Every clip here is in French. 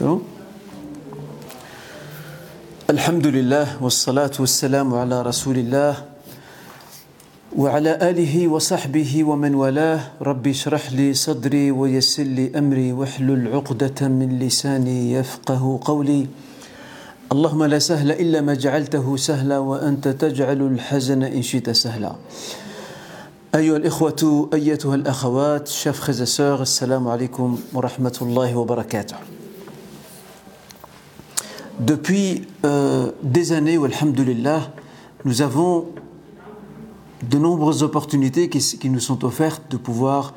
bon الحمد لله والصلاة والسلام على رسول الله وعلى آله وصحبه ومن والاه. ربي اشرح لي صدري ويسر لي أمري واحلل عقدة من لساني يفقه قولي. اللهم لا سهل إلا ما جعلته سهلا وأنت تجعل الحزن إن شئت سهلا. أيها الإخوة أيتها الأخوات et sœurs السلام عليكم ورحمة الله وبركاته. Depuis euh, des années, alhamdulillah, nous avons de nombreuses opportunités qui, nous sont offertes de pouvoir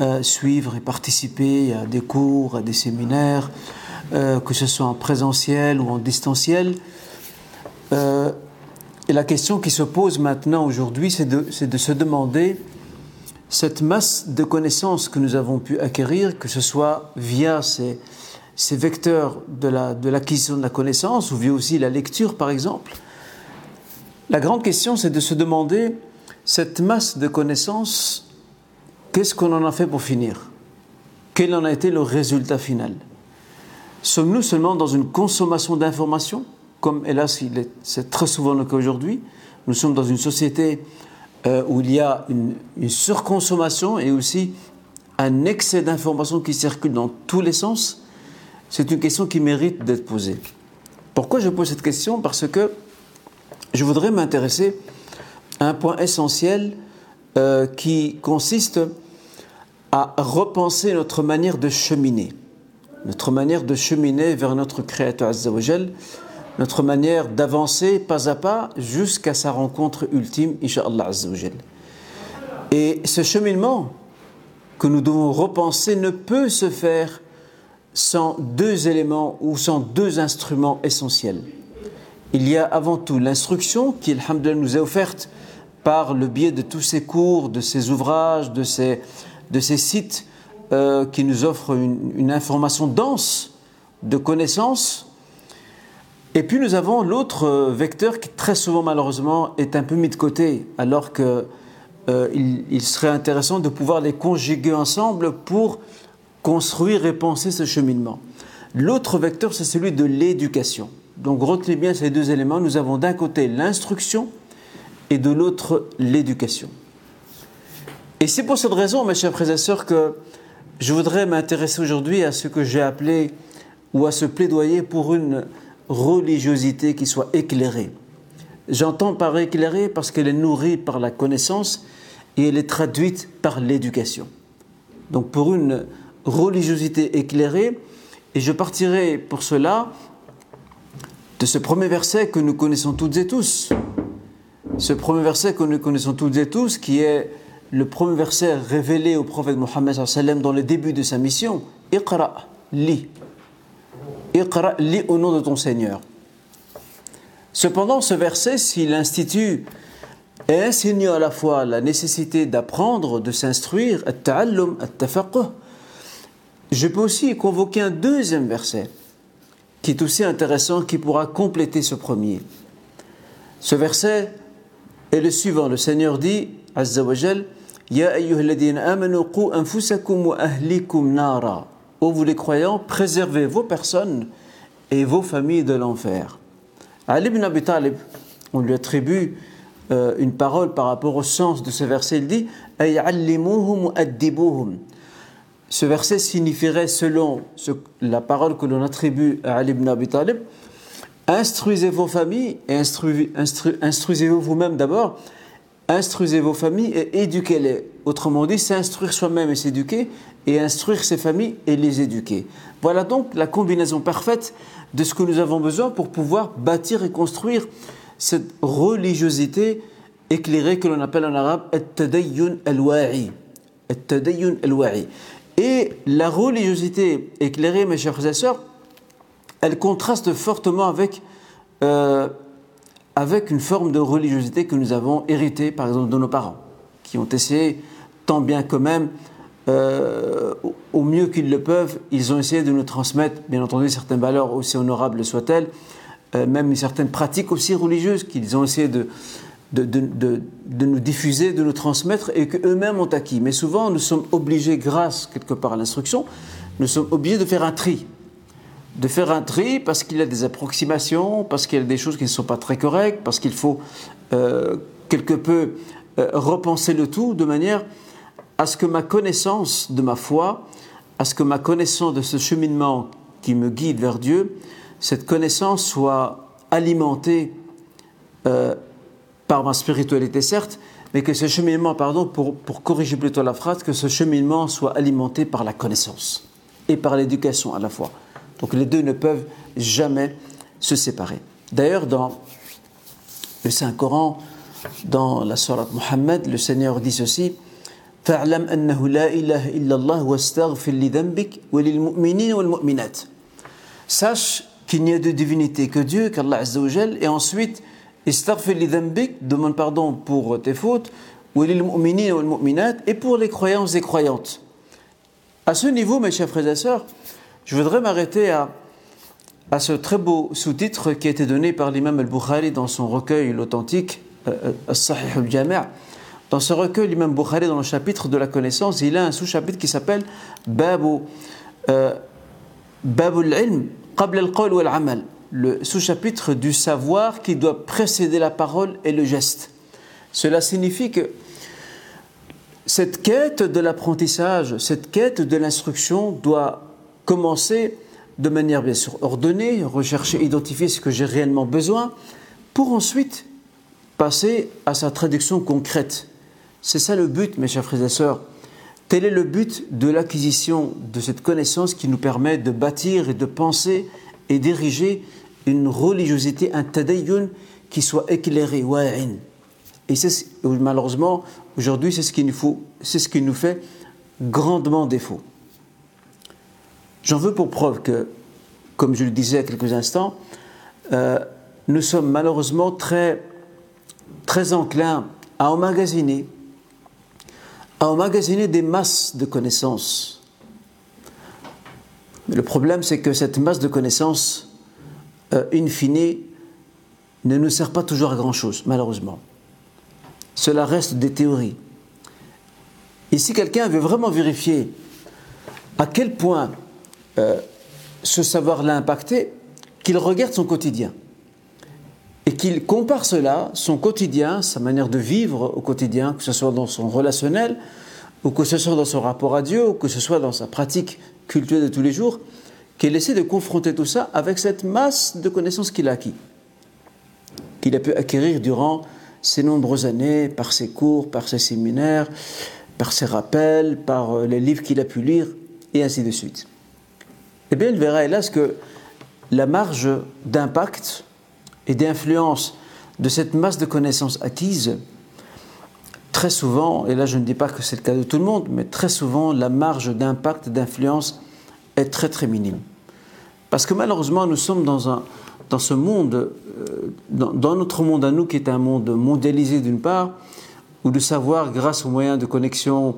euh, suivre et participer à des cours, à des séminaires, euh, que ce soit en présentiel ou en distanciel. Et la question qui se pose maintenant aujourd'hui, c'est de, se demander cette masse de connaissances que nous avons pu acquérir, que ce soit via ces ces vecteurs de l'acquisition la, de, de la connaissance, ou via aussi la lecture par exemple, la grande question c'est de se demander, cette masse de connaissances, qu'est-ce qu'on en a fait pour finir? Quel en a été le résultat final? Sommes-nous seulement dans une consommation d'informations, comme hélas c'est très souvent le cas aujourd'hui Nous sommes dans une société euh, où il y a une, une surconsommation et aussi un excès d'informations qui circulent dans tous les sens c'est une question qui mérite d'être posée. Pourquoi je pose cette question? Parce que je voudrais m'intéresser à un point essentiel euh, qui consiste à repenser notre manière de cheminer, notre manière de cheminer vers notre Créateur Azzawajal, notre manière d'avancer pas à pas jusqu'à sa rencontre ultime, Inch'Allah Azzawajal. Et ce cheminement que nous devons repenser ne peut se faire sans deux éléments ou sans deux instruments essentiels. Il y a avant tout l'instruction qui, alhamdulillah, nous est offerte par le biais de tous ces cours, de ces ouvrages, de ces, de ces sites euh, qui nous offrent une, information dense de connaissances. Et puis nous avons l'autre vecteur qui très souvent malheureusement est un peu mis de côté, alors qu'il euh, il serait intéressant de pouvoir les conjuguer ensemble pour construire et penser ce cheminement. L'autre vecteur, c'est celui de l'éducation. Donc retenez bien ces deux éléments. Nous avons d'un côté l'instruction et de l'autre l'éducation. Et c'est pour cette raison, mes chers frères et sœurs, que je voudrais m'intéresser aujourd'hui à ce que j'ai appelé ou à ce plaidoyer pour une religiosité qui soit éclairée. J'entends par éclairée parce qu'elle est nourrie par la connaissance et elle est traduite par l'éducation. Donc pour une religiosité éclairée. Et je partirai pour cela de ce premier verset que nous connaissons toutes et tous. Ce premier verset que nous connaissons toutes et tous, qui est le premier verset révélé au prophète Mohammed dans le début de sa mission. Iqra, lis. Iqra, lis au nom de ton Seigneur. Cependant, ce verset, s'il institue et insinue à la fois la nécessité d'apprendre, de s'instruire, at-ta'allum, at-tafaqquh, je peux aussi convoquer un deuxième verset qui est aussi intéressant, qui pourra compléter ce premier. Ce verset est le suivant. Le Seigneur dit, Azza wa Ya amanu anfusakum wa ahlikum nara. Ô vous les croyants, préservez vos personnes et vos familles de l'enfer. Ali ibn Abi Talib, on lui attribue euh, une parole par rapport au sens de ce verset. Il dit ce verset signifierait, selon la parole que l'on attribue à Ali ibn Abi Talib, instruisez vos familles et instru, instru, instruisez-vous vous-même d'abord, instruisez vos familles et éduquez-les. Autrement dit, s'instruire soi-même et s'éduquer, et instruire ses familles et les éduquer. Voilà donc la combinaison parfaite de ce que nous avons besoin pour pouvoir bâtir et construire cette religiosité éclairée que l'on appelle en arabe al-tadayyun al-wa'i. Al-wa'i. Et la religiosité éclairée, mes chers frères et sœurs, elle contraste fortement avec, euh, avec une forme de religiosité que nous avons héritée, par exemple, de nos parents, qui ont essayé, tant bien que même, euh, au mieux qu'ils le peuvent, ils ont essayé de nous transmettre, bien entendu, certaines valeurs aussi honorables soient-elles, euh, même une certaine pratique aussi religieuse qu'ils ont essayé de, de, de, de, nous diffuser, de nous transmettre et qu'eux-mêmes ont acquis. Mais souvent, nous sommes obligés, grâce quelque part à l'instruction, nous sommes obligés de faire un tri. de faire un tri parce qu'il y a des approximations, parce qu'il y a des choses qui ne sont pas très correctes, parce qu'il faut euh, quelque peu euh, repenser le tout de manière à ce que ma connaissance de ma foi, à ce que ma connaissance de ce cheminement qui me guide vers Dieu, cette connaissance soit alimentée euh, par ma spiritualité certes, mais que ce cheminement, pardon, pour, pour corriger plutôt la phrase, que ce cheminement soit alimenté par la connaissance et par l'éducation à la fois. Donc les deux ne peuvent jamais se séparer. D'ailleurs, dans le Saint-Coran, dans la Sourate Muhammad, le Seigneur dit ceci فاعلم أنه لا إله إلا الله واستغفر لذنبك وللمؤمنين والمؤمنات Sache qu'il n'y a de divinité que Dieu, qu'Allah Azzawajal, et ensuite, istaghfir li dhanbik, demande pardon pour tes fautes, et pour les croyants et croyantes. À ce niveau, mes chers frères et sœurs, je voudrais m'arrêter à, à ce très beau sous-titre qui a été donné par l'imam al-Bukhari dans son recueil l'authentique, euh, Sahih al-Jami'. Dans ce recueil, l'imam Bukhari, dans le chapitre de la connaissance, il a un sous-chapitre qui s'appelle Babu, euh, Babu al-ilm, qabla el-Amal. Le sous-chapitre du savoir qui doit précéder la parole et le geste. Cela signifie que cette quête de l'apprentissage, cette quête de l'instruction doit commencer de manière bien sûr ordonnée, rechercher, identifier ce que j'ai réellement besoin, pour ensuite passer à sa traduction concrète. C'est ça le but, mes chers frères et sœurs. Tel est le but de l'acquisition de cette connaissance qui nous permet de bâtir et de penser et d'ériger une religiosité, un tadayyun qui soit éclairé. Et malheureusement, aujourd'hui, c'est ce, qui nous c'est ce qui nous fait grandement défaut. J'en veux pour preuve que, comme je le disais à quelques instants, euh, nous sommes malheureusement très, très enclins à emmagasiner, à emmagasiner des masses de connaissances. Le problème, c'est que cette masse de connaissances, euh, in fine, ne nous sert pas toujours à grand-chose, malheureusement. Cela reste des théories. Et si quelqu'un veut vraiment vérifier à quel point euh, ce savoir l'a impacté, qu'il regarde son quotidien et qu'il compare cela, son quotidien, sa manière de vivre au quotidien, que ce soit dans son relationnel, ou que ce soit dans son rapport à Dieu, ou que ce soit dans sa pratique culturelle de tous les jours, qu'il essaie de confronter tout ça avec cette masse de connaissances qu'il a acquis, qu'il a pu acquérir durant ces nombreuses années, par ses cours, par ses séminaires, par ses rappels, par euh, les livres qu'il a pu lire, et ainsi de suite. Eh bien, il verra hélas que la marge d'impact et d'influence de cette masse de connaissances acquises, très souvent, et là je ne dis pas que c'est le cas de tout le monde, mais très souvent la marge d'impact, d'influence est très très minime. Parce que malheureusement nous sommes dans, un, dans ce monde, euh, dans, notre monde à nous qui est un monde mondialisé d'une part, où le savoir grâce aux moyens de connexion,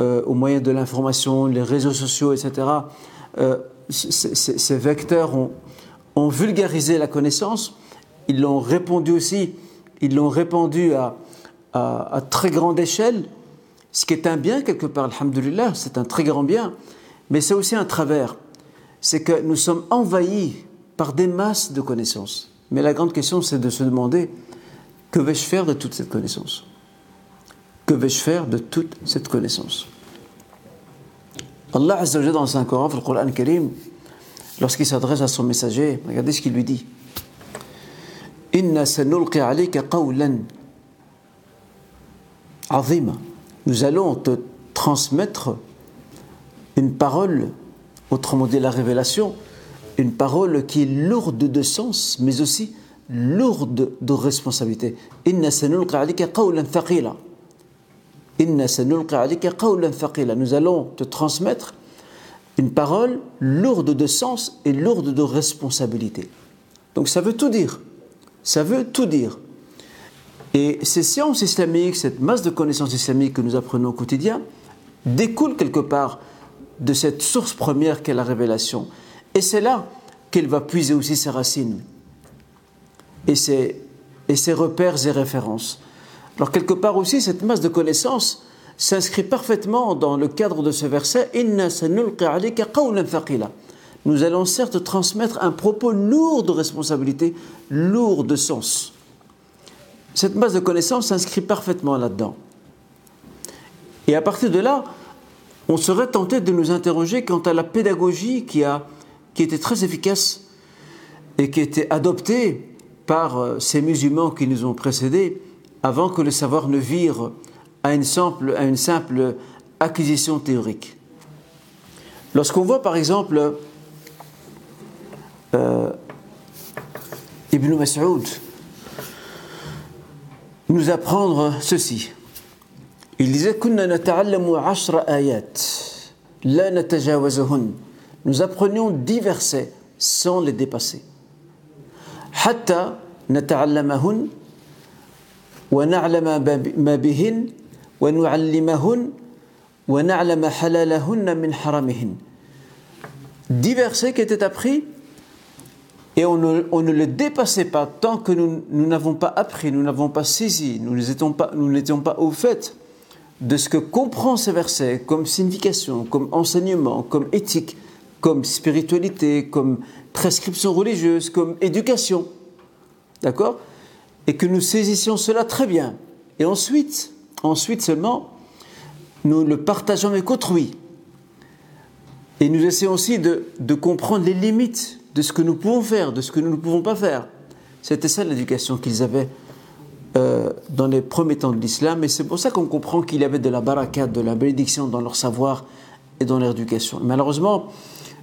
euh, aux moyens de l'information, les réseaux sociaux, etc., ces, vecteurs ont, vulgarisé la connaissance, ils l'ont répandu aussi, ils l'ont répandu à, à, très grande échelle, ce qui est un bien quelque part, alhamdulillah, c'est un très grand bien, mais c'est aussi un travers. C'est que nous sommes envahis par des masses de connaissances. Mais la grande question, c'est de se demander que vais-je faire de toute cette connaissance? Que vais-je faire de toute cette connaissance? Allah dans le dans le Coran Karim, lorsqu'il s'adresse à son messager, regardez ce qu'il lui dit. Nous allons te transmettre une parole, autrement dit la révélation, une parole qui est lourde de sens, mais aussi lourde de responsabilité. Nous allons te transmettre une parole lourde de sens et lourde de responsabilité. Donc ça veut tout dire. Ça veut tout dire. Et ces sciences islamiques, cette masse de connaissances islamiques que nous apprenons au quotidien, découlent quelque part de cette source première qu'est la révélation. Et c'est là qu'elle va puiser aussi ses racines et ses, et ses repères et références. Alors quelque part aussi, cette masse de connaissances s'inscrit parfaitement dans le cadre de ce verset nous allons certes transmettre un propos lourd de responsabilité, lourd de sens. Cette base de connaissances s'inscrit parfaitement là-dedans. Et à partir de là, on serait tenté de nous interroger quant à la pédagogie qui, était très efficace et qui était adoptée par euh, ces musulmans qui nous ont précédés avant que le savoir ne vire à une simple, à une simple acquisition théorique. Lorsqu'on voit par exemple euh, Ibn Mas'ud nous apprendre ceci. Il disait Nous apprenions dix versets sans les dépasser. Dix versets qui étaient appris et on ne, on ne, le dépassait pas tant que nous n'avons pas appris, nous n'avons pas saisi, nous n'étions pas, pas au fait de ce que comprend ces versets comme signification, comme enseignement, comme éthique, comme spiritualité, comme prescription religieuse, comme éducation. D'accord? Et que nous saisissions cela très bien. Et ensuite, ensuite seulement, nous le partageons avec autrui. Et nous essayons aussi de, de comprendre les limites de ce que nous pouvons faire, de ce que nous ne pouvons pas faire. C'était ça l'éducation qu'ils avaient euh, dans les premiers temps de l'islam, et c'est pour ça qu'on comprend qu'il y avait de la baraka, de la bénédiction dans leur savoir et dans leur éducation. Malheureusement,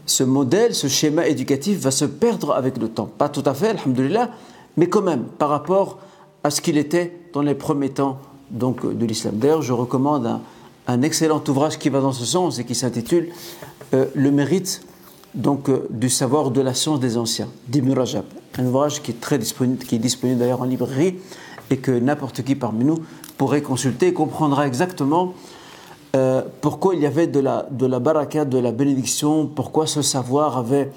ce modèle, ce schéma éducatif va se perdre avec le temps. Pas tout à fait, alhamdulillah, mais quand même, par rapport à ce qu'il était dans les premiers temps donc, de l'islam. D'ailleurs, je recommande un, excellent ouvrage qui va dans ce sens et qui s'intitule euh, Le mérite donc, euh, du savoir de la science des anciens, d'Ibn Rajab. Un ouvrage qui est très disponible, qui est disponible d'ailleurs en librairie et que n'importe qui parmi nous pourrait consulter et comprendra exactement euh, pourquoi il y avait de la, de baraka, de la bénédiction, pourquoi ce savoir avait,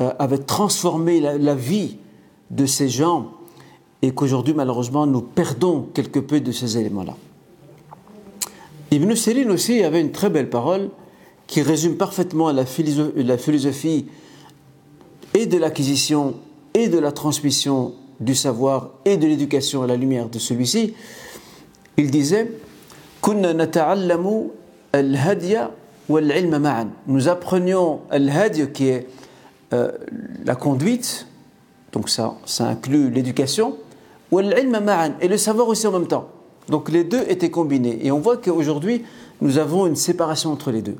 euh, transformé la, vie de ces gens et qu'aujourd'hui malheureusement nous perdons quelque peu de ces éléments-là. Ibn Sirin aussi avait une très belle parole qui résume parfaitement la philosophie et de l'acquisition et de la transmission du savoir et de l'éducation à la lumière de celui-ci, il disait nous apprenions al qui est euh, la conduite, donc ça, ça inclut l'éducation, et le savoir aussi en même temps. Donc les deux étaient combinés. Et on voit qu'aujourd'hui, nous avons une séparation entre les deux.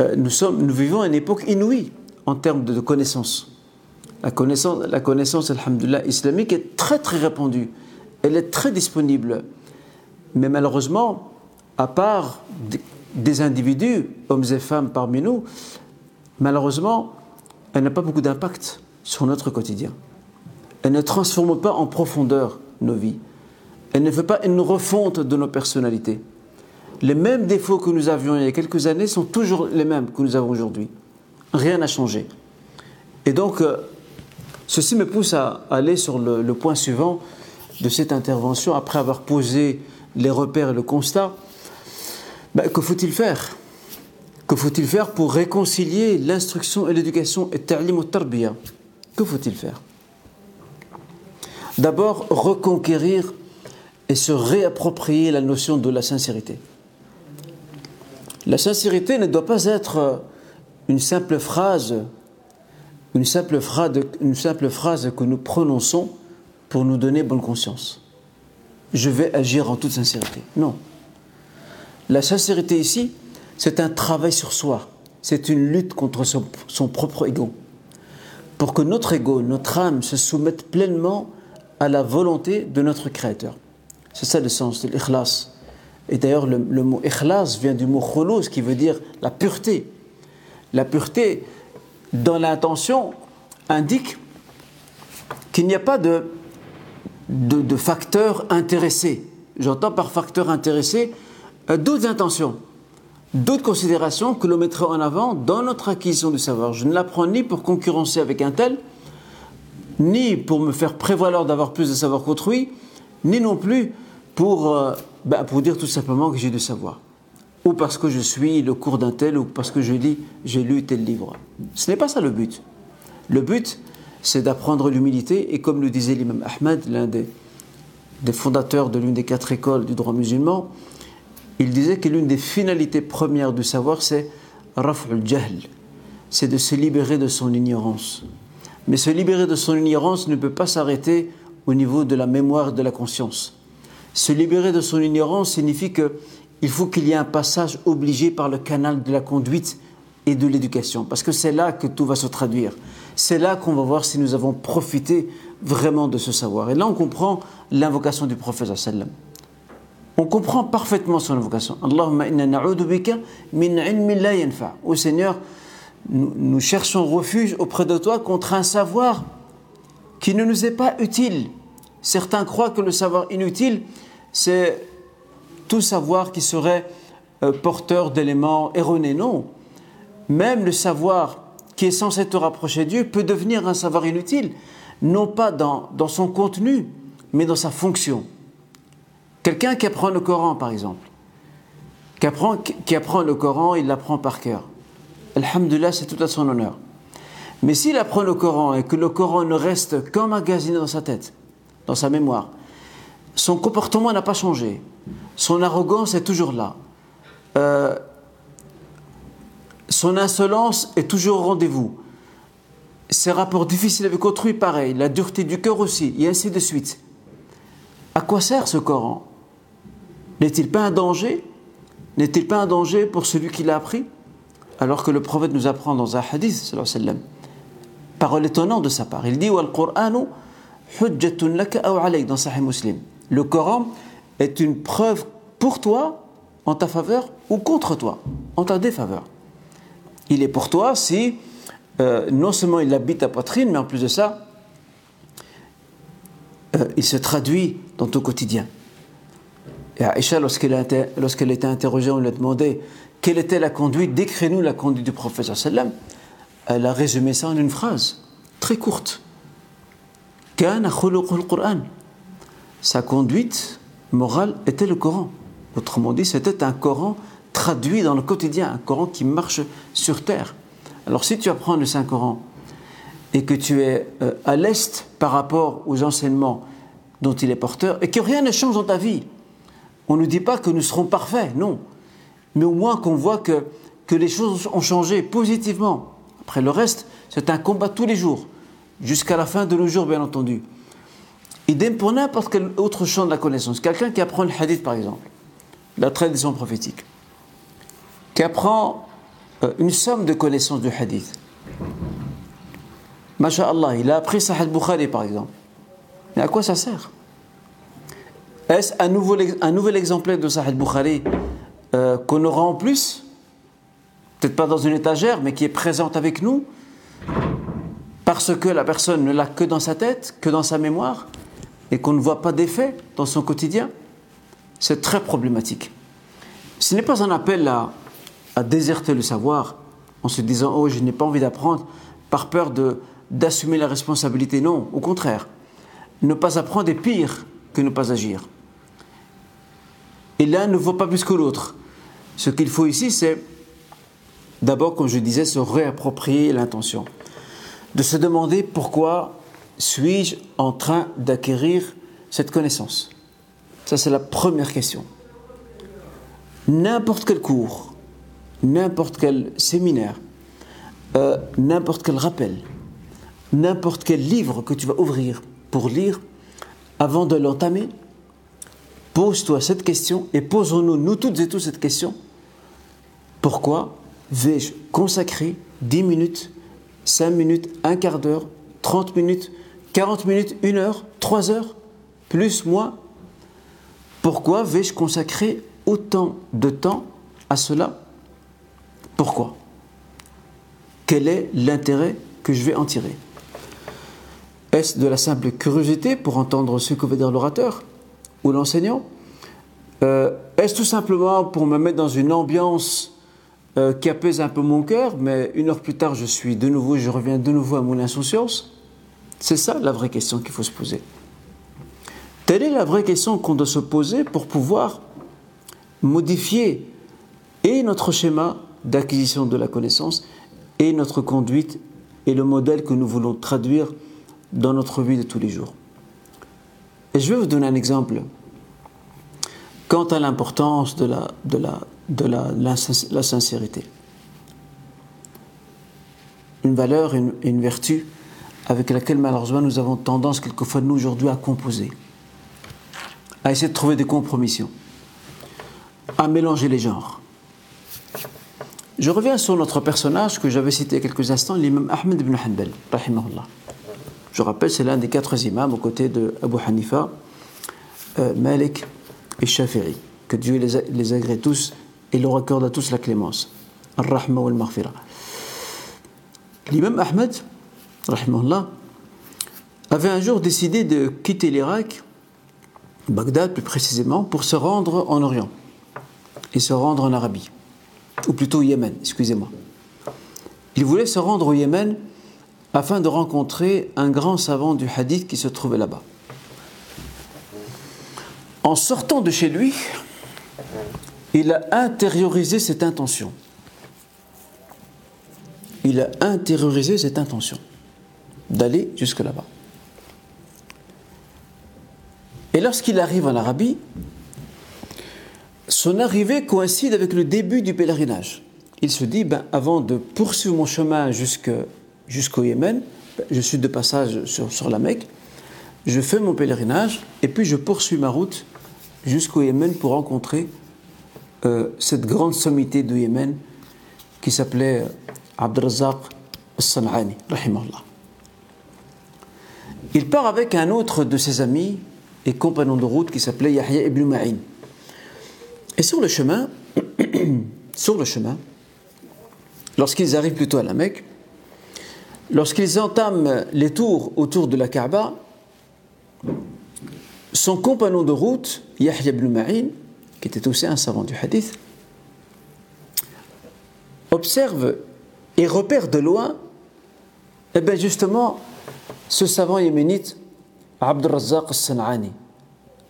Euh, nous, sommes, nous vivons une époque inouïe en termes de connaissances. La connaissance, la connaissance, alhamdulillah, islamique est très très répandue. Elle est très disponible. Mais malheureusement, à part des individus, hommes et femmes parmi nous, malheureusement, elle n'a pas beaucoup d'impact sur notre quotidien. Elle ne transforme pas en profondeur nos vies. Elle ne fait pas une refonte de nos personnalités. Les mêmes défauts que nous avions il y a quelques années sont toujours les mêmes que nous avons aujourd'hui. Rien n'a changé. Et donc, euh, Ceci me pousse à aller sur le, point suivant de cette intervention, après avoir posé les repères et le constat. Ben, que faut-il faire? Que faut-il faire pour réconcilier l'instruction et l'éducation et ta'lim au tarbiya? Que faut-il faire? D'abord, reconquérir et se réapproprier la notion de la sincérité. La sincérité ne doit pas être une simple phrase une simple, phrase, une simple phrase que nous prononçons pour nous donner bonne conscience. Je vais agir en toute sincérité. Non. La sincérité ici, c'est un travail sur soi. C'est une lutte contre son, propre ego. Pour que notre ego, notre âme se soumette pleinement à la volonté de notre Créateur. C'est ça le sens de l'ikhlas. Et d'ailleurs, le, mot ikhlas vient du mot kholos qui veut dire la pureté. La pureté, dans l'intention indique qu'il n'y a pas de, de, facteur intéressé. J'entends par facteur intéressé euh, d'autres intentions, d'autres considérations que l'on mettrait en avant dans notre acquisition du savoir. Je ne l'apprends ni pour concurrencer avec un tel, ni pour me faire prévaloir d'avoir plus de savoir qu'autrui, ni non plus pour, euh, bah, pour dire tout simplement que j'ai du savoir. Ou parce que je suis le cours d'un tel, ou parce que je lis, j'ai lu tel livre. Ce n'est pas ça le but. Le but, c'est d'apprendre l'humilité, et comme le disait l'imam Ahmed, l'un des, des fondateurs de l'une des quatre écoles du droit musulman, il disait que l'une des finalités premières du savoir, c'est raf'ul jahl, c'est de se libérer de son ignorance. Mais se libérer de son ignorance ne peut pas s'arrêter au niveau de la mémoire de la conscience. Se libérer de son ignorance signifie qu'il faut qu'il y ait un passage obligé par le canal de la conduite et de l'éducation, parce que c'est là que tout va se traduire. C'est là qu'on va voir si nous avons profité vraiment de ce savoir. Et là, on comprend l'invocation du prophète sallam. On comprend parfaitement son invocation. Allahumma inna na'udu min ilmin la yanfa. Ô Seigneur, nous, cherchons refuge auprès de toi contre un savoir qui ne nous est pas utile. Certains croient que le savoir inutile, c'est tout savoir qui serait euh, porteur d'éléments erronés. Non. Même le savoir qui est censé te rapprocher de Dieu peut devenir un savoir inutile, non pas dans, dans son contenu, mais dans sa fonction. Quelqu'un qui apprend le Coran, par exemple, qui apprend, qui apprend le Coran, il l'apprend par cœur. Alhamdulillah, c'est tout à son honneur. Mais s'il apprend le Coran et que le Coran ne reste qu'emmagasiné dans sa tête, dans sa mémoire, son comportement n'a pas changé, son arrogance est toujours là, euh, son insolence est toujours au rendez-vous, ses rapports difficiles avec autrui, pareil, la dureté du cœur aussi, et ainsi de suite. À quoi sert ce Coran? N'est-il pas un danger? N'est-il pas un danger pour celui qui l'a appris? Alors que le prophète nous apprend dans un hadith, parole étonnante de sa part. Il dit dans Sahih Muslim. Le Coran est une preuve pour toi, en ta faveur, ou contre toi, en ta défaveur. Il est pour toi si euh, non seulement il habite ta poitrine, mais en plus de ça, euh, il se traduit dans ton quotidien. Et Aïcha, lorsqu'elle a, été interrogée, on lui a demandé quelle était la conduite Décris-nous la conduite du prophète sallam. Elle a résumé ça en une phrase très courte. Sa conduite morale était le Coran. Autrement dit, c'était un Coran traduit dans le quotidien, un Coran qui marche sur terre. Alors si tu apprends le Saint-Coran et que tu es euh, à l'est par rapport aux enseignements dont il est porteur et que rien ne change dans ta vie, on ne dit pas que nous serons parfaits, non mais au moins qu'on voit que, que les choses ont changé positivement. Après le reste, c'est un combat tous les jours, jusqu'à la fin de nos jours, bien entendu. Idem pour n'importe quel autre champ de la connaissance. Quelqu'un qui apprend le hadith, par exemple, la tradition prophétique, qui apprend euh, une somme de connaissances du hadith. Masha'Allah, il a appris Sahih Bukhari, par exemple. Mais à quoi ça sert? Est-ce un, nouvel exemplaire de Sahih Bukhari euh, qu'on aura en plus, peut-être pas dans une étagère, mais qui est présente avec nous, parce que la personne ne l'a que dans sa tête, que dans sa mémoire, et qu'on ne voit pas d'effet dans son quotidien, c'est très problématique. Ce n'est pas un appel à, à, déserter le savoir en se disant Oh, je n'ai pas envie d'apprendre par peur de, d'assumer la responsabilité. Non, au contraire. Ne pas apprendre est pire que ne pas agir. Et l'un ne vaut pas plus que l'autre. Ce qu'il faut ici, c'est d'abord, comme je disais, se réapproprier l'intention. De se demander pourquoi suis-je en train d'acquérir cette connaissance? Ça, c'est la première question. N'importe quel cours, n'importe quel séminaire, euh, n'importe quel rappel, n'importe quel livre que tu vas ouvrir pour lire, avant de l'entamer, Pose-toi cette question et posons-nous, nous toutes et tous, cette question. Pourquoi vais-je consacrer 10 minutes, 5 minutes, un quart d'heure, 30 minutes, 40 minutes, 1 heure, 3 heures, plus, moi. Pourquoi vais-je consacrer autant de temps à cela? Pourquoi? Quel est l'intérêt que je vais en tirer? Est-ce de la simple curiosité pour entendre ce que veut dire l'orateur ou l'enseignant? Euh, Est-ce tout simplement pour me mettre dans une ambiance euh, qui apaise un peu mon cœur, mais une heure plus tard, je suis de nouveau, je reviens de nouveau à mon insouciance C'est ça la vraie question qu'il faut se poser. Telle est la vraie question qu'on doit se poser pour pouvoir modifier et notre schéma d'acquisition de la connaissance et notre conduite et le modèle que nous voulons traduire dans notre vie de tous les jours. Et je vais vous donner un exemple quant à l'importance de, la, de, la, de la, la, sincérité. Une valeur, une, une vertu avec laquelle malheureusement nous avons tendance quelquefois nous aujourd'hui à composer, à essayer de trouver des compromissions, à mélanger les genres. Je reviens sur notre personnage que j'avais cité il y a quelques instants, l'imam Ahmed ibn Hanbal, rahimahullah. Je rappelle, c'est l'un des quatre imams aux côtés de Abu Hanifa, euh, Malik et Shafi'i. Que Dieu les, les agrée tous et leur accorde à tous la clémence. Ar-Rahma wal Maghfira. L'imam Ahmed, rahimahullah, avait un jour décidé de quitter l'Irak, Bagdad plus précisément, pour se rendre en Orient et se rendre en Arabie ou plutôt au Yémen, excusez-moi. Il voulait se rendre au Yémen afin de rencontrer un grand savant du hadith qui se trouvait là-bas. En sortant de chez lui, il a intériorisé cette intention. Il a intériorisé cette intention d'aller jusque là-bas. Et lorsqu'il arrive en Arabie, son arrivée coïncide avec le début du pèlerinage. Il se dit, ben, avant de poursuivre mon chemin jusqu'au Yémen, je suis de passage sur, la Mecque, je fais mon pèlerinage et puis je poursuis ma route jusqu'au Yémen pour rencontrer euh, cette grande sommité du Yémen qui s'appelait Abdrazaq al-San'ani, Il part avec un autre de ses amis et compagnons de route qui s'appelait Yahya ibn Ma'in. Et sur le chemin, sur le chemin, lorsqu'ils arrivent plutôt à la Mecque, lorsqu'ils entament les tours autour de la Kaaba, son compagnon de route, Yahya ibn Ma'in, qui était aussi un savant du hadith, observe et repère de loin, et eh bien justement, ce savant yéménite, Abd al-San'ani.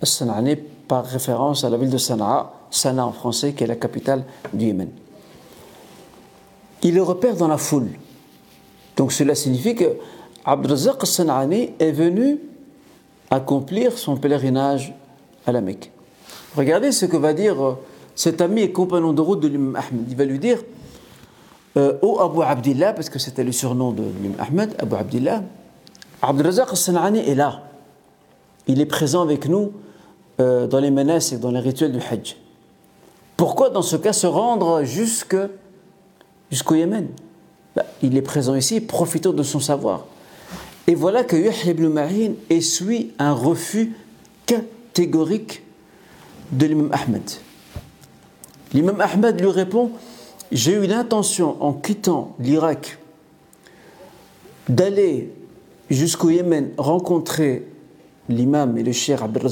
Al-San'ani par référence à la ville de Sana'a, Sanaa en français, qui est la capitale du Yémen. Il le repère dans la foule. Donc cela signifie que Abdrazaq Sanani est venu accomplir son pèlerinage à la Mecque. Regardez ce que va dire euh, cet ami et compagnon de route de l'imam Ahmed. Il va lui dire euh, Ô Abu Abdillah, parce que c'était le surnom de l'imam Ahmed, Abu Abdillah, Abdrazaq Sanani est là. Il est présent avec nous euh, dans les menaces et dans les rituels du Hajj. Pourquoi dans ce cas se rendre jusqu'au Yémen? Bah, Il est présent ici, profitant de son savoir. Et voilà que Yahya ibn Ma'in essuie un refus catégorique de l'imam Ahmed. L'imam Ahmed lui répond J'ai eu l'intention, en quittant l'Irak, d'aller jusqu'au Yémen rencontrer l'imam et le cher Abdel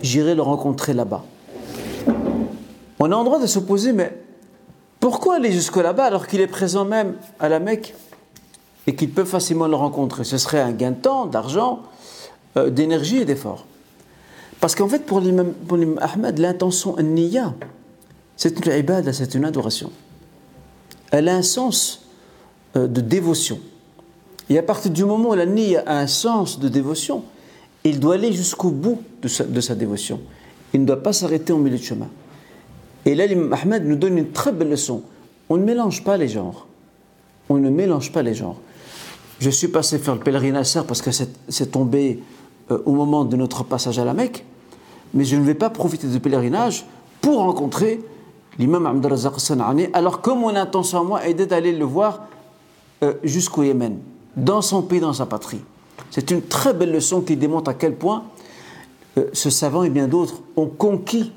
j'irai le rencontrer là-bas. On a en droit de se poser, mais pourquoi aller jusque là-bas alors qu'il est présent même à la Mecque et qu'il peut facilement le rencontrer? Ce serait un gain de temps, d'argent, euh, d'énergie et d'effort. Parce qu'en fait, pour l'imam Ahmed, l'intention niya, c'est une ibada, c'est une adoration. Elle a un sens euh, de dévotion. Et à partir du moment où la niya a un sens de dévotion, il doit aller jusqu'au bout de sa, de sa dévotion. Il ne doit pas s'arrêter au milieu de chemin. Et là, l'imam Ahmed nous donne une très belle leçon. On ne mélange pas les genres. On ne mélange pas les genres. Je suis passé faire le pèlerinage parce que c'est tombé euh, au moment de notre passage à la Mecque, mais je ne vais pas profiter du pèlerinage pour rencontrer l'imam Abdelrazak Sanani, alors que mon intention à moi est d'aller le voir euh, jusqu'au Yémen, dans son pays, dans sa patrie. C'est une très belle leçon qui démontre à quel point euh, ce savant et bien d'autres ont conquis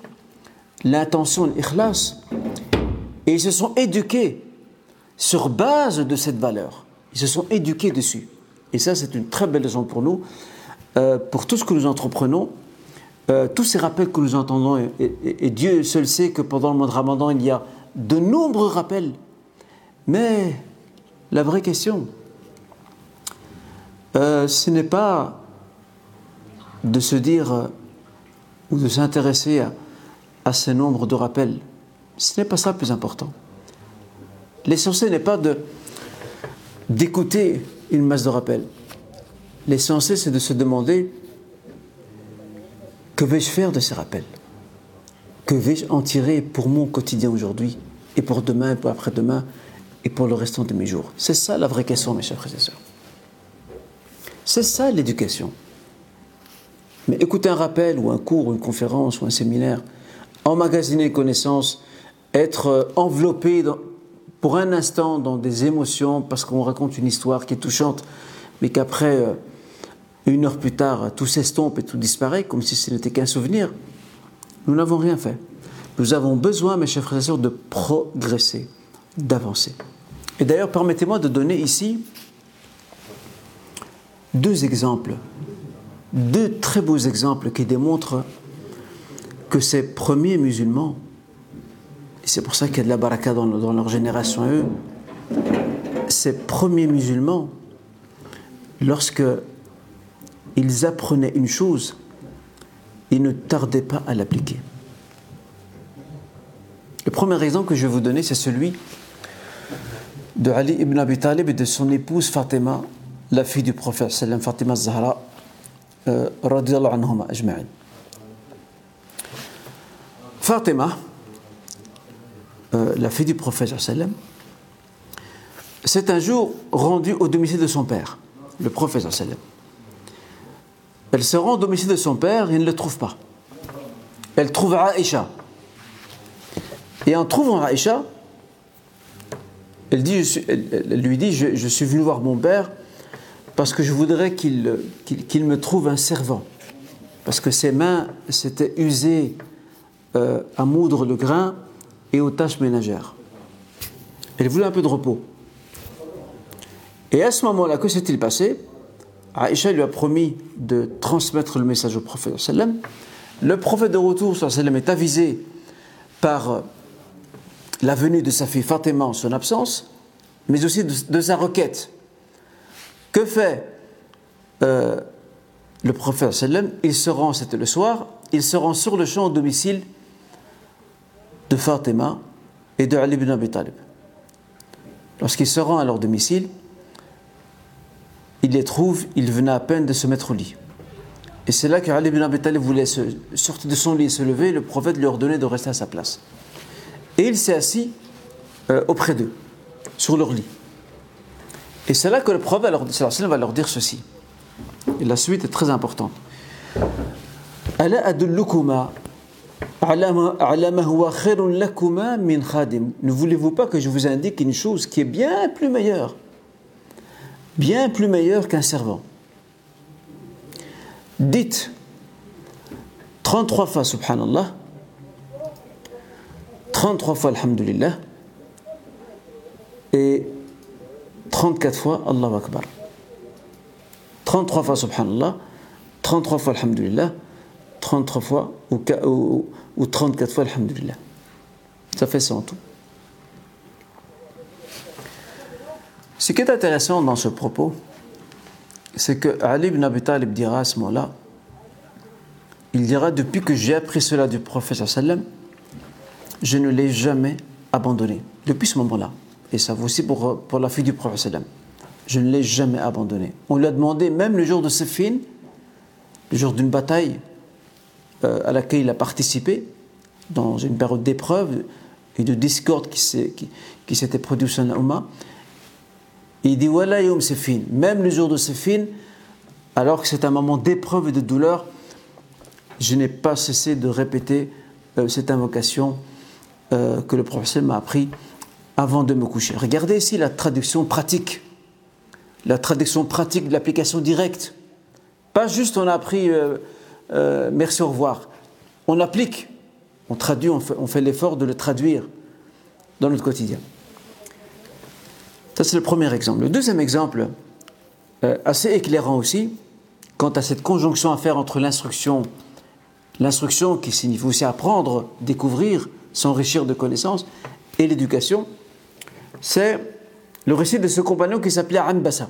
l'intention, l'ikhlas, et ils se sont éduqués sur base de cette valeur. Ils se sont éduqués dessus. Et ça, c'est une très belle leçon pour nous, euh, pour tout ce que nous entreprenons, euh, tous ces rappels que nous entendons. Et, Dieu seul sait que pendant le mois de Ramadan, il y a de nombreux rappels. Mais la vraie question, euh, ce n'est pas de se dire ou de s'intéresser à à ce nombre de rappels. Ce n'est pas ça le plus important. L'essentiel n'est pas d'écouter une masse de rappel. L'essentiel, c'est de se demander que vais-je faire de ces rappels? Que vais-je en tirer pour mon quotidien aujourd'hui et pour demain et pour après-demain et pour le restant de mes jours? C'est ça la vraie question, mes chers frères et sœurs. C'est ça l'éducation. Mais écouter un rappel ou un cours ou une conférence ou un séminaire, emmagasiner connaissances, être euh, enveloppé pour un instant dans des émotions parce qu'on raconte une histoire qui est touchante, mais qu'après, une heure plus tard, tout s'estompe et tout disparaît comme si ce n'était qu'un souvenir, nous n'avons rien fait. Nous avons besoin, mes chers frères et sœurs, de progresser, d'avancer. Et d'ailleurs, permettez-moi de donner ici deux exemples, deux très beaux exemples qui démontrent que ces premiers musulmans, et c'est pour ça qu'il y a de la baraka dans, leur génération eux, ces premiers musulmans, lorsque ils apprenaient une chose, ils ne tardaient pas à l'appliquer. Le premier exemple que je vais vous donner, c'est celui de Ali ibn Abi Talib et de son épouse Fatima, la fille du prophète Fatima Zahra euh, anhuma. Fatima, euh, la fille du prophète c'est un jour rendu au domicile de son père, le prophète sallam. Elle se rend au domicile de son père et ne le trouve pas. Elle trouve Aïcha. Et en trouvant Aïcha, elle, lui dit je, je suis venu voir mon père parce que je voudrais qu'il me trouve un servant. Parce que ses mains s'étaient usées euh, à moudre le grain et aux tâches ménagères. Elle voulait un peu de repos. Et à ce moment-là, que s'est-il passé? Aïcha lui a promis de transmettre le message au prophète. Le prophète de retour est avisé par euh, la venue de sa fille Fatima en son absence, mais aussi de sa requête que fait euh, le prophète Il se rend, c'était le soir, il se rend sur le champ au domicile de Fatima et de Ali ibn Abi Talib. Lorsqu'il se rend à leur domicile, il les trouve, il venait à peine de se mettre au lit. Et c'est là que Ali ibn Abi voulait sortir de son lit et se lever, le prophète lui ordonnait de rester à sa place. Et il s'est assis euh, auprès d'eux, sur leur lit. Et c'est là que le prophète va leur dire ceci. Et la suite est très importante. Ne voulez-vous pas que je vous indique une chose qui est bien plus meilleure? Bien plus meilleure qu'un servant. Dites 33 fois Subhanallah, 33 fois Alhamdulillah, et 34 fois Allahu Akbar. 33 fois Subhanallah, 33 fois Alhamdulillah, 33 fois ou, ou, 34 fois Alhamdulillah. Ça fait ça en tout. Ce qui est intéressant dans ce propos, c'est que Ali ibn Abi Talib dira à ce moment-là, il dira depuis que j'ai appris cela du prophète je ne l'ai jamais abandonné. Depuis ce moment-là. Et ça vaut aussi pour, pour la fille du prophète. Je ne l'ai jamais abandonné. On lui a demandé, même le jour de Sefin, le jour d'une bataille euh, à laquelle il a participé, dans une période d'épreuve et de discorde qui, s'était produite sur Naouma, il dit Voilà Yom Sefin, même le jour de Sefin, alors que c'est un moment d'épreuve et de douleur, je n'ai pas cessé de répéter euh, cette invocation euh, que le prophète m'a appris avant de me coucher. Regardez ici la traduction pratique, la traduction pratique de l'application directe. Pas juste on a appris euh, merci au revoir. On applique, on traduit, on fait, l'effort de le traduire dans notre quotidien. Ça c'est le premier exemple. Le deuxième exemple, euh, assez éclairant aussi, quant à cette conjonction à faire entre l'instruction, l'instruction qui signifie aussi apprendre, découvrir, s'enrichir de connaissances, et l'éducation, c'est le récit de ce compagnon qui s'appelait Anbasa.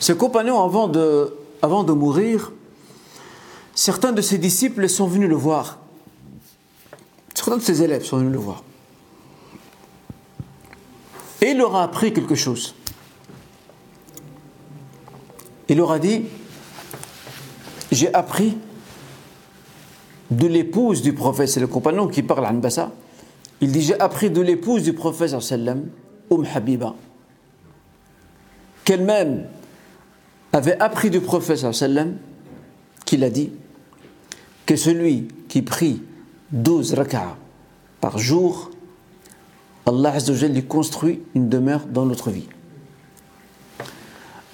Ce compagnon, avant de, avant de mourir, certains de ses disciples sont venus le voir. certains de ses élèves sont venus le voir. Et il leur a appris quelque chose. Il leur a dit J'ai appris de l'épouse du prophète, c'est le compagnon qui parle à Anbassa. Il dit J'ai appris de l'épouse du prophète, sallam, Umm Habiba, qu'elle-même avait appris du prophète, sallam, qu'il a dit que celui qui prie 12 rak'ah par jour, Allah lui construit une demeure dans notre vie.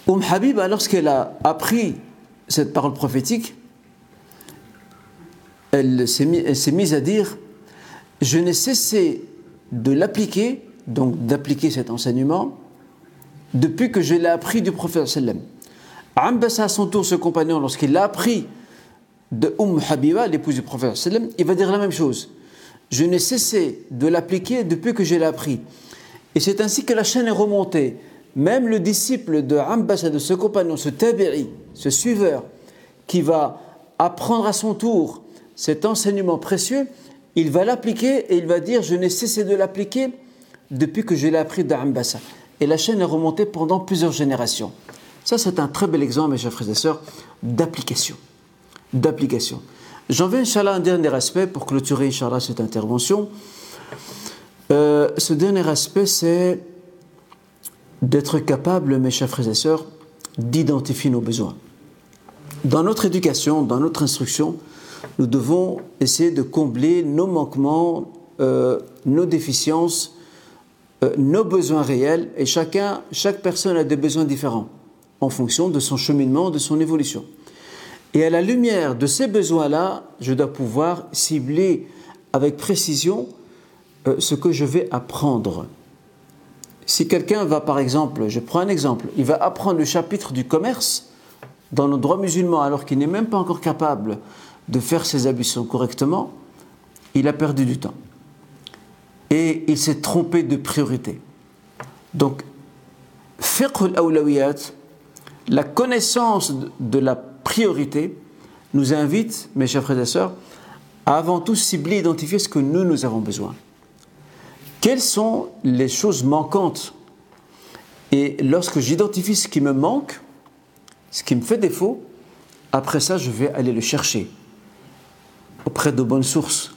Umm Habiba, lorsqu'elle a appris cette parole prophétique, elle s'est mise à dire Je n'ai cessé de l'appliquer, donc d'appliquer cet enseignement, depuis que je l'ai appris du prophète. Ambassa, à son tour, ce compagnon, lorsqu'il l'a appris de Umm Habiba, l'épouse du prophète, il va dire la même chose. Je n'ai cessé de l'appliquer depuis que je l'ai appris. Et c'est ainsi que la chaîne est remontée. Même le disciple de Ambassa, de ce compagnon, ce tabi'i, ce suiveur, qui va apprendre à son tour cet enseignement précieux, il va l'appliquer et il va dire Je n'ai cessé de l'appliquer depuis que je l'ai appris d'Ambassa. Et la chaîne est remontée pendant plusieurs générations. Ça, c'est un très bel exemple, mes chers frères et sœurs, d'application. D'application. J'en viens, Inch'Allah, un dernier aspect pour clôturer, Inch'Allah, cette intervention. Euh, ce dernier aspect, c'est d'être capable, mes chers frères et sœurs, d'identifier nos besoins. Dans notre éducation, dans notre instruction, nous devons essayer de combler nos manquements, euh, nos déficiences, euh, nos besoins réels, et chacun, chaque personne a des besoins différents en fonction de son cheminement, de son évolution. Et à la lumière de ces besoins-là, je dois pouvoir cibler avec précision euh, ce que je vais apprendre. Si quelqu'un va, par exemple, je prends un exemple, il va apprendre le chapitre du commerce dans le droit musulman alors qu'il n'est même pas encore capable de faire ses ablutions correctement, il a perdu du temps. Et il s'est trompé de priorité. Donc, fiqh al-awlawiyat, la connaissance de la priorité nous invite, mes chers frères et sœurs, à avant tout cibler, identifier ce que nous, nous avons besoin. Quelles sont les choses manquantes? Et lorsque j'identifie ce qui me manque, ce qui me fait défaut, après ça, je vais aller le chercher auprès de bonnes sources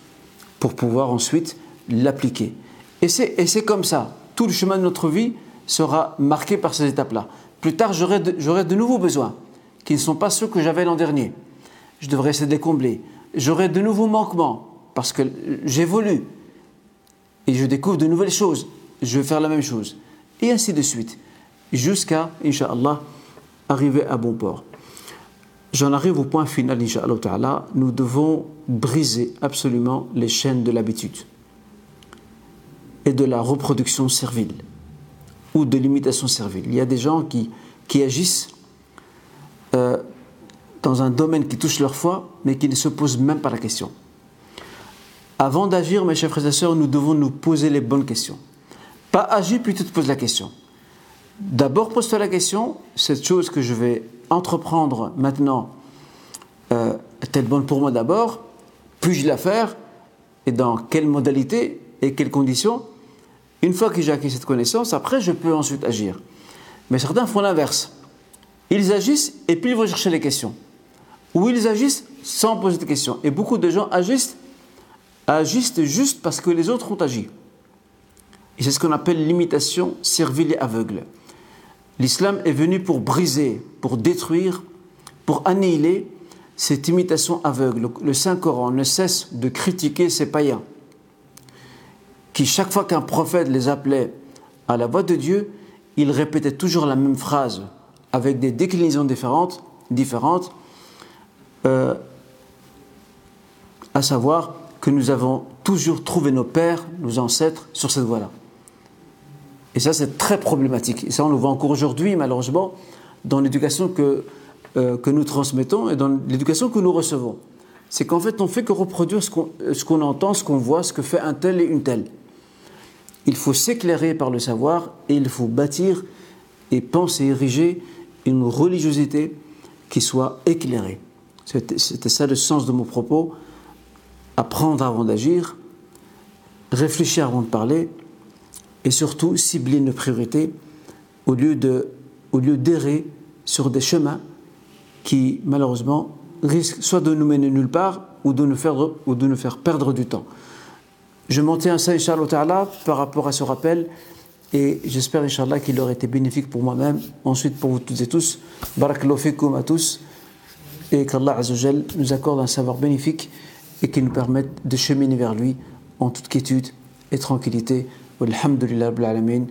pour pouvoir ensuite l'appliquer. Et c'est comme ça. Tout le chemin de notre vie sera marqué par ces étapes-là. Plus tard, j'aurai de, nouveaux besoins qui ne sont pas ceux que j'avais l'an dernier. Je devrais essayer de les combler. J'aurai de nouveaux manquements parce que j'évolue et je découvre de nouvelles choses. Je vais faire la même chose. Et ainsi de suite. Jusqu'à, Inch'Allah, arriver à bon port. J'en arrive au point final, Inch'Allah. Nous devons briser absolument les chaînes de l'habitude et de la reproduction servile ou de l'imitation servile. Il y a des gens qui, qui agissent euh, dans un domaine qui touche leur foi, mais qui ne se posent même pas la question. Avant d'agir, mes chers frères et sœurs, nous devons nous poser les bonnes questions. Pas agir, plutôt te poser la question. D'abord, pose-toi la question, cette chose que je vais entreprendre maintenant, euh, est-elle bonne pour moi d'abord? Puis-je la faire? Et dans quelle modalité et quelles conditions? Une fois que j'ai acquis cette connaissance, après, je peux ensuite agir. Mais certains font l'inverse. Ils agissent et puis ils vont chercher les questions. Ou ils agissent sans poser de questions. Et beaucoup de gens agissent, agissent juste parce que les autres ont agi. Et c'est ce qu'on appelle l'imitation servile et aveugle. L'islam est venu pour briser, pour détruire, pour annihiler cette imitation aveugle. Le Saint-Coran ne cesse de critiquer ces païens qui chaque fois qu'un prophète les appelait à la voix de Dieu, ils répétaient toujours la même phrase avec des déclinaisons différentes, différentes euh, à savoir que nous avons toujours trouvé nos pères, nos ancêtres sur cette voie-là. Et ça, c'est très problématique. Et ça, on le voit encore aujourd'hui, malheureusement, dans l'éducation que, euh, que nous transmettons et dans l'éducation que nous recevons. C'est qu'en fait, on fait que reproduire ce qu'on entend, ce qu'on voit, ce que fait un tel et une telle. Il faut s'éclairer par le savoir et il faut bâtir et penser, ériger une religiosité qui soit éclairée. C'était ça le sens de mon propos. Apprendre avant d'agir, réfléchir avant de parler et surtout cibler nos priorités au lieu de au lieu d'errer sur des chemins qui malheureusement risquent soit de nous mener nulle part ou de nous faire, ou de nous faire perdre du temps. Je m'en tiens à ça, Inch'Allah, par rapport à ce rappel et j'espère, Inch'Allah, qu'il aurait été bénéfique pour moi-même, ensuite pour vous toutes et tous. Barakallahu fikum à tous et qu'Allah nous accorde un savoir bénéfique et qui nous permette de cheminer vers lui en toute quiétude et tranquillité. Walhamdulillah Rabbil Alamin.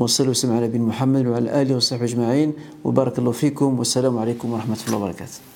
وصلوا وسلم على نبينا محمد وعلى اله وصحبه اجمعين وبارك الله فيكم والسلام عليكم ورحمه الله وبركاته